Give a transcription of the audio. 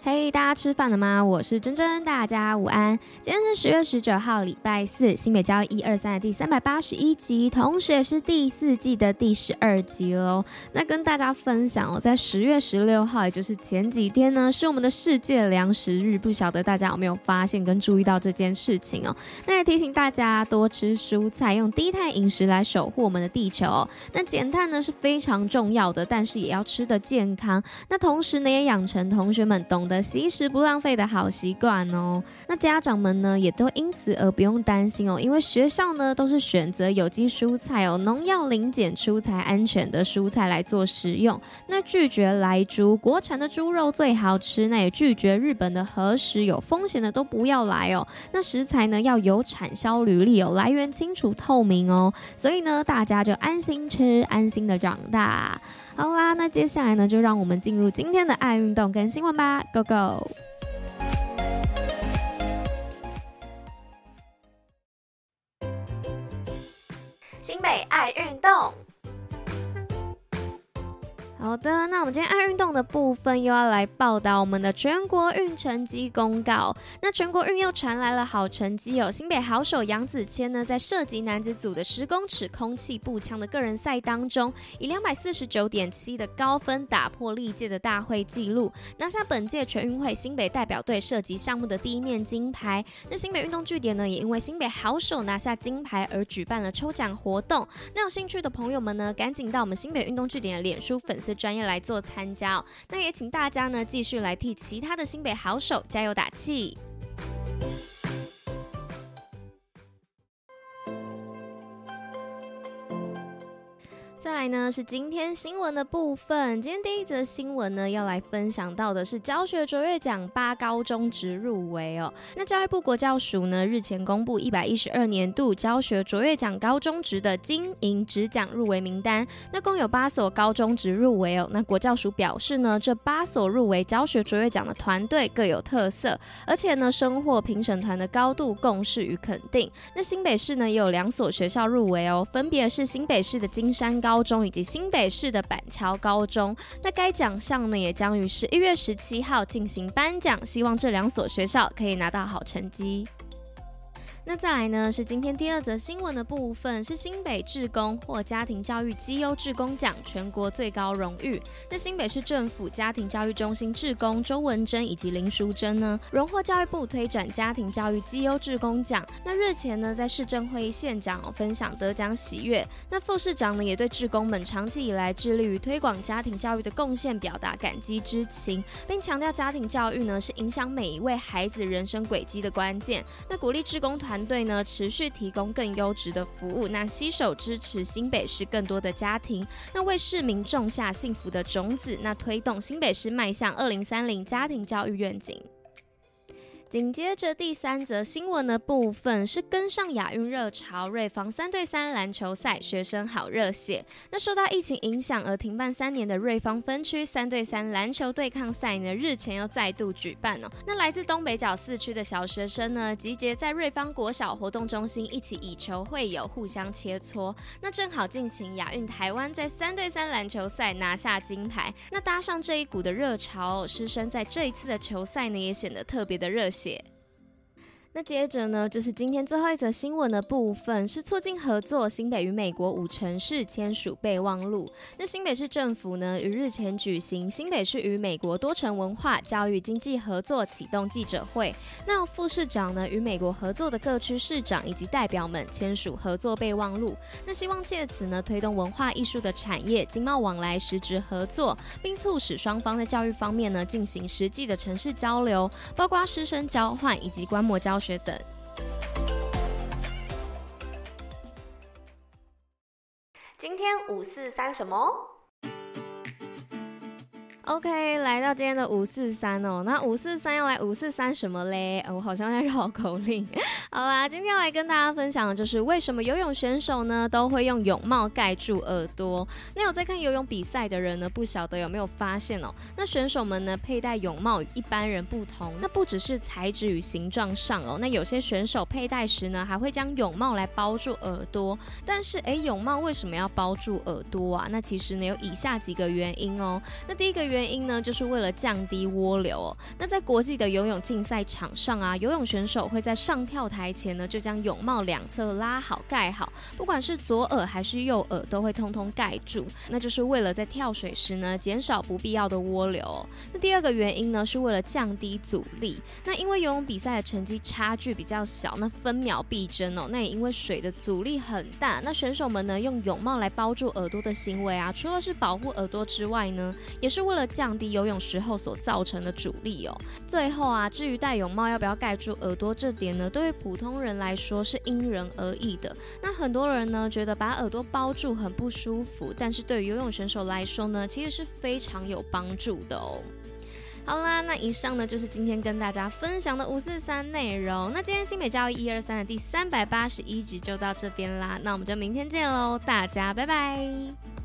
嘿大家吃饭了吗？我是珍珍，大家午安。今天是十月十九号，礼拜四，新北教育一二三的第三百八十一集，同时也是第四季的第十二集喽。那跟大家分享哦，在十月十六号，也就是前几天呢，是我们的世界粮食日，不晓得大家有没有发现跟注意到这件事情哦？那也提醒大家多吃蔬菜，用低碳饮食来守护我们的地球。那减碳呢是非常重要的，但是也要吃得健康。那同时呢，也养成同学们懂的。惜食不浪费的好习惯哦，那家长们呢也都因此而不用担心哦，因为学校呢都是选择有机蔬菜哦，农药零检出才安全的蔬菜来做食用。那拒绝来猪，国产的猪肉最好吃，那也拒绝日本的核食有风险的都不要来哦。那食材呢要有产销履历哦，来源清楚透明哦，所以呢大家就安心吃，安心的长大。好啦，那接下来呢，就让我们进入今天的爱运动跟新闻吧，Go Go！新北爱运动。好的，那我们今天爱运动的部分又要来报道我们的全国运成绩公告。那全国运又传来了好成绩哦，新北好手杨子谦呢，在射击男子组的十公尺空气步枪的个人赛当中，以两百四十九点七的高分打破历届的大会纪录，拿下本届全运会新北代表队射击项目的第一面金牌。那新北运动据点呢，也因为新北好手拿下金牌而举办了抽奖活动。那有兴趣的朋友们呢，赶紧到我们新北运动据点的脸书粉丝。的专业来做参加，那也请大家呢继续来替其他的新北好手加油打气。来呢是今天新闻的部分。今天第一则新闻呢要来分享到的是教学卓越奖八高中职入围哦。那教育部国教署呢日前公布一百一十二年度教学卓越奖高中职的经营职奖入围名单，那共有八所高中职入围哦。那国教署表示呢，这八所入围教学卓越奖的团队各有特色，而且呢深获评审团的高度共识与肯定。那新北市呢也有两所学校入围哦，分别是新北市的金山高。中以及新北市的板桥高中，那该奖项呢也将于十一月十七号进行颁奖，希望这两所学校可以拿到好成绩。那再来呢，是今天第二则新闻的部分，是新北志工获家庭教育绩优志工奖，全国最高荣誉。那新北市政府家庭教育中心志工周文珍以及林淑珍呢，荣获教育部推展家庭教育绩优志工奖。那日前呢，在市政会议现场、分享得奖喜悦。那副市长呢，也对志工们长期以来致力于推广家庭教育的贡献表达感激之情，并强调家庭教育呢是影响每一位孩子人生轨迹的关键。那鼓励志工团。团队呢，持续提供更优质的服务，那携手支持新北市更多的家庭，那为市民种下幸福的种子，那推动新北市迈向二零三零家庭教育愿景。紧接着第三则新闻的部分是跟上亚运热潮，瑞芳三对三篮球赛学生好热血。那受到疫情影响而停办三年的瑞芳分区三对三篮球对抗赛呢，日前又再度举办哦。那来自东北角四区的小学生呢，集结在瑞芳国小活动中心，一起以球会友，互相切磋。那正好尽情亚运台湾在三对三篮球赛拿下金牌。那搭上这一股的热潮，师生在这一次的球赛呢，也显得特别的热血。谢。那接着呢，就是今天最后一则新闻的部分，是促进合作，新北与美国五城市签署备忘录。那新北市政府呢，于日前举行新北市与美国多城文化、教育、经济合作启动记者会。那副市长呢，与美国合作的各区市长以及代表们签署合作备忘录。那希望借此呢，推动文化艺术的产业经贸往来实质合作，并促使双方在教育方面呢，进行实际的城市交流，包括师生交换以及观摩交教学。学等。今天五四三什么？OK，来到今天的五四三哦，那五四三要来五四三什么嘞？我好像在绕口令。好啦，今天要来跟大家分享的就是为什么游泳选手呢都会用泳帽盖住耳朵。那有在看游泳比赛的人呢，不晓得有没有发现哦？那选手们呢佩戴泳帽与一般人不同，那不只是材质与形状上哦，那有些选手佩戴时呢还会将泳帽来包住耳朵。但是诶，泳帽为什么要包住耳朵啊？那其实呢有以下几个原因哦。那第一个原原因呢，就是为了降低涡流哦。那在国际的游泳竞赛场上啊，游泳选手会在上跳台台前呢，就将泳帽两侧拉好盖好，不管是左耳还是右耳，都会通通盖住。那就是为了在跳水时呢，减少不必要的涡流。那第二个原因呢，是为了降低阻力。那因为游泳比赛的成绩差距比较小，那分秒必争哦。那也因为水的阻力很大，那选手们呢，用泳帽来包住耳朵的行为啊，除了是保护耳朵之外呢，也是为了降低游泳时候所造成的阻力哦。最后啊，至于戴泳帽要不要盖住耳朵这点呢，对于普通人来说是因人而异的。那很多人呢觉得把耳朵包住很不舒服，但是对于游泳选手来说呢，其实是非常有帮助的哦。好啦，那以上呢就是今天跟大家分享的五四三内容。那今天新北教育一二三的第三百八十一集就到这边啦，那我们就明天见喽，大家拜拜。